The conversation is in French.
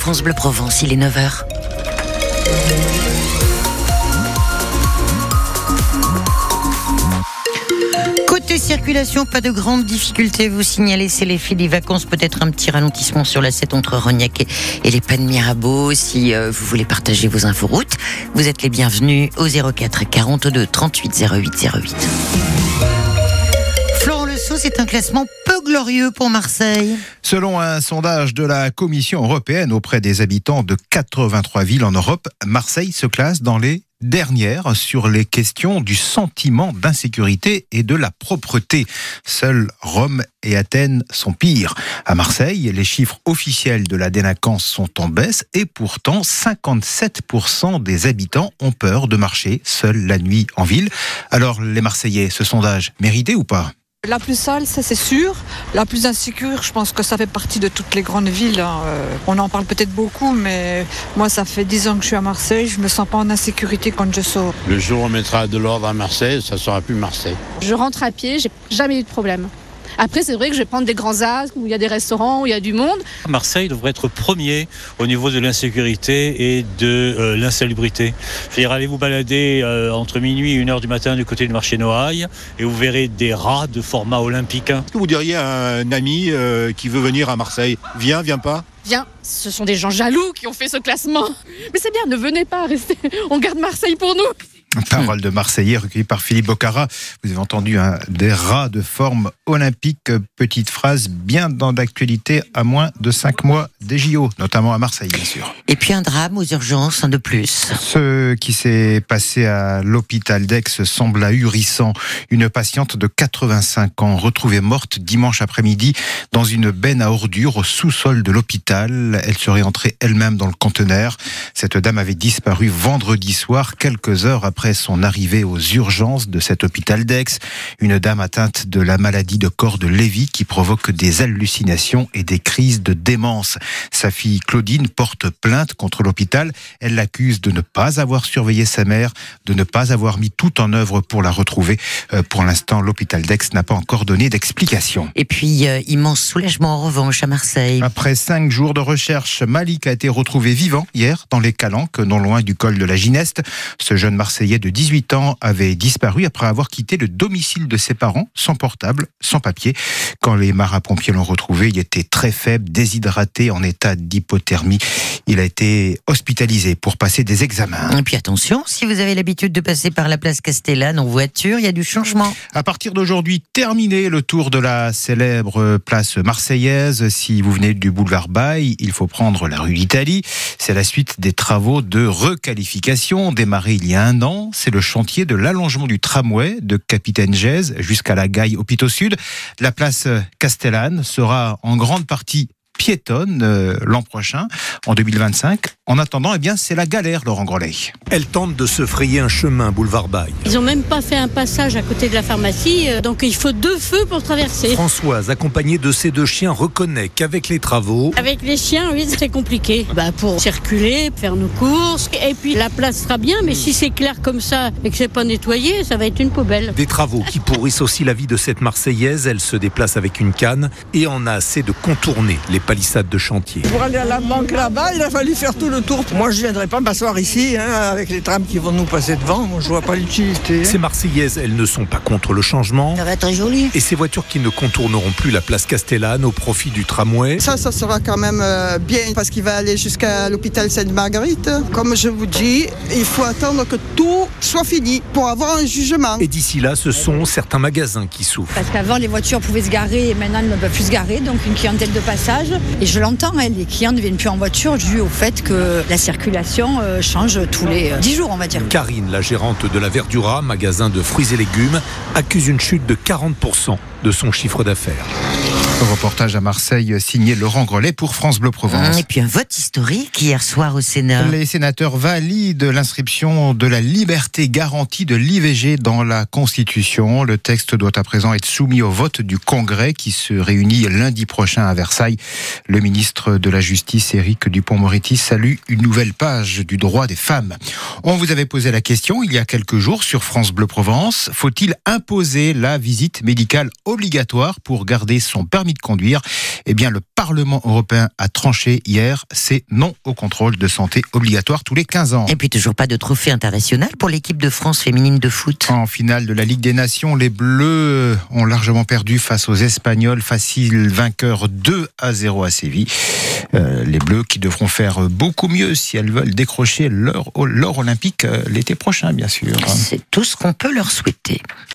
France Bleu Provence, il est 9h. Côté circulation, pas de grandes difficultés. Vous signalez, c'est l'effet des vacances. Peut-être un petit ralentissement sur la 7 entre Rognac et, les Pannes Mirabeau. Si euh, vous voulez partager vos inforoutes, vous êtes les bienvenus au 04 42 38 08 08. Florent Le c'est un classement glorieux pour Marseille. Selon un sondage de la Commission européenne auprès des habitants de 83 villes en Europe, Marseille se classe dans les dernière sur les questions du sentiment d'insécurité et de la propreté. Seuls Rome et Athènes sont pires. À Marseille, les chiffres officiels de la délinquance sont en baisse et pourtant 57% des habitants ont peur de marcher seuls la nuit en ville. Alors les Marseillais, ce sondage mérité ou pas? La plus sale, ça c'est sûr. La plus insécure, je pense que ça fait partie de toutes les grandes villes. Hein. Euh, on en parle peut-être beaucoup, mais moi ça fait 10 ans que je suis à Marseille, je me sens pas en insécurité quand je sors. Le jour où on mettra de l'ordre à Marseille, ça sera plus Marseille. Je rentre à pied, j'ai jamais eu de problème. Après, c'est vrai que je vais prendre des grands axes où il y a des restaurants, où il y a du monde. Marseille devrait être premier au niveau de l'insécurité et de euh, l'insalubrité. Je allez vous balader euh, entre minuit et 1 heure du matin du côté du marché Noailles et vous verrez des rats de format olympique. Est-ce que vous diriez à un ami euh, qui veut venir à Marseille Viens, viens pas? Viens, ce sont des gens jaloux qui ont fait ce classement. Mais c'est bien, ne venez pas, restez. On garde Marseille pour nous. Parole de Marseillais recueillie par Philippe Bocara. Vous avez entendu un des rats de forme olympique. Petite phrase bien dans l'actualité à moins de cinq mois des JO, notamment à Marseille, bien sûr. Et puis un drame aux urgences, un de plus. Ce qui s'est passé à l'hôpital d'Aix semble ahurissant. Une patiente de 85 ans retrouvée morte dimanche après-midi dans une benne à ordures au sous-sol de l'hôpital. Elle serait entrée elle-même dans le conteneur. Cette dame avait disparu vendredi soir, quelques heures après son arrivée aux urgences de cet hôpital d'Aix. Une dame atteinte de la maladie de corps de Lévy qui provoque des hallucinations et des crises de démence. Sa fille Claudine porte plainte contre l'hôpital. Elle l'accuse de ne pas avoir surveillé sa mère, de ne pas avoir mis tout en œuvre pour la retrouver. Euh, pour l'instant, l'hôpital d'Aix n'a pas encore donné d'explication. Et puis, euh, immense soulagement en revanche à Marseille. Après cinq jours de recherche, Malik a été retrouvé vivant hier dans les Calanques, non loin du col de la Gineste. Ce jeune Marseillais de 18 ans avait disparu après avoir quitté le domicile de ses parents, sans portable, sans papier. Quand les marins-pompiers l'ont retrouvé, il était très faible, déshydraté, en état d'hypothermie. Il a été hospitalisé pour passer des examens. Et puis attention, si vous avez l'habitude de passer par la place Castellane en voiture, il y a du changement. À partir d'aujourd'hui, terminé le tour de la célèbre place marseillaise. Si vous venez du boulevard Baye, il faut prendre la rue d'Italie. C'est la suite des travaux de requalification démarrés il y a un an c'est le chantier de l'allongement du tramway de Capitaine Gèze jusqu'à la Gaille Hôpital Sud. La place Castellane sera en grande partie piétonne euh, l'an prochain, en 2025. En attendant, eh bien, c'est la galère, Laurent Grolet. Elle tente de se frayer un chemin, boulevard Baye. Ils n'ont même pas fait un passage à côté de la pharmacie, euh, donc il faut deux feux pour traverser. Françoise, accompagnée de ses deux chiens, reconnaît qu'avec les travaux... Avec les chiens, oui, c'est compliqué. Bah, pour circuler, faire nos courses, et puis la place sera bien, mais si c'est clair comme ça et que c'est pas nettoyé, ça va être une poubelle. Des travaux qui pourrissent aussi la vie de cette Marseillaise. Elle se déplace avec une canne et en a assez de contourner les palissades de chantier. Pour aller à la banque là-bas, il a fallu faire tout le tour. Moi, je ne viendrai pas m'asseoir ici hein, avec les trams qui vont nous passer devant. Moi, je vois pas l'utilité. Hein. Ces Marseillaises, elles ne sont pas contre le changement. Ça va être joli. Et ces voitures qui ne contourneront plus la place Castellane au profit du tramway. Ça, ça sera quand même euh, bien parce qu'il va aller jusqu'à l'hôpital Sainte-Marguerite. Comme je vous dis, il faut attendre que tout soit fini pour avoir un jugement. Et d'ici là, ce sont certains magasins qui souffrent. Parce qu'avant, les voitures pouvaient se garer et maintenant, elles ne peuvent plus se garer. Donc, une clientèle de passage. Et je l'entends, hein, les clients ne viennent plus en voiture dû au fait que la circulation euh, change tous les 10 euh, jours, on va dire. Karine, la gérante de la Verdura, magasin de fruits et légumes, accuse une chute de 40% de son chiffre d'affaires. Reportage à Marseille signé Laurent Grelet pour France Bleu Provence. Et puis un vote historique hier soir au Sénat. Les sénateurs valident l'inscription de la liberté garantie de l'IVG dans la Constitution. Le texte doit à présent être soumis au vote du Congrès qui se réunit lundi prochain à Versailles. Le ministre de la Justice, Éric Dupont-Moretti, salue une nouvelle page du droit des femmes. On vous avait posé la question il y a quelques jours sur France Bleu Provence. Faut-il imposer la visite médicale obligatoire pour garder son permis permis de conduire. Eh bien, le Parlement européen a tranché hier, c'est non au contrôle de santé obligatoire tous les 15 ans. Et puis toujours pas de trophée international pour l'équipe de France féminine de foot. En finale de la Ligue des Nations, les Bleus ont largement perdu face aux Espagnols, facile vainqueur 2 à 0 à Séville. Euh, les Bleus qui devront faire beaucoup mieux si elles veulent décrocher l'or l'or olympique euh, l'été prochain, bien sûr. C'est tout ce qu'on peut leur souhaiter.